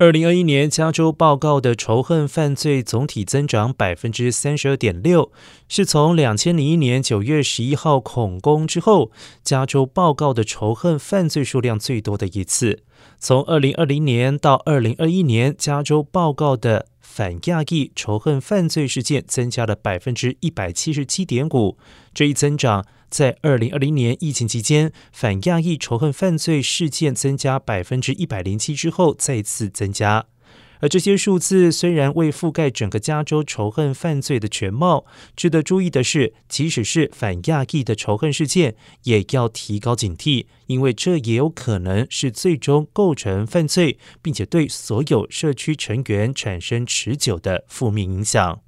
二零二一年加州报告的仇恨犯罪总体增长百分之三十二点六，是从两千零一年九月十一号恐攻之后，加州报告的仇恨犯罪数量最多的一次。从二零二零年到二零二一年，加州报告的反亚裔仇恨犯罪事件增加了百分之一百七十七点五。这一增长在二零二零年疫情期间反亚裔仇恨犯罪事件增加百分之一百零七之后再次增加。而这些数字虽然未覆盖整个加州仇恨犯罪的全貌，值得注意的是，即使是反亚裔的仇恨事件，也要提高警惕，因为这也有可能是最终构成犯罪，并且对所有社区成员产生持久的负面影响。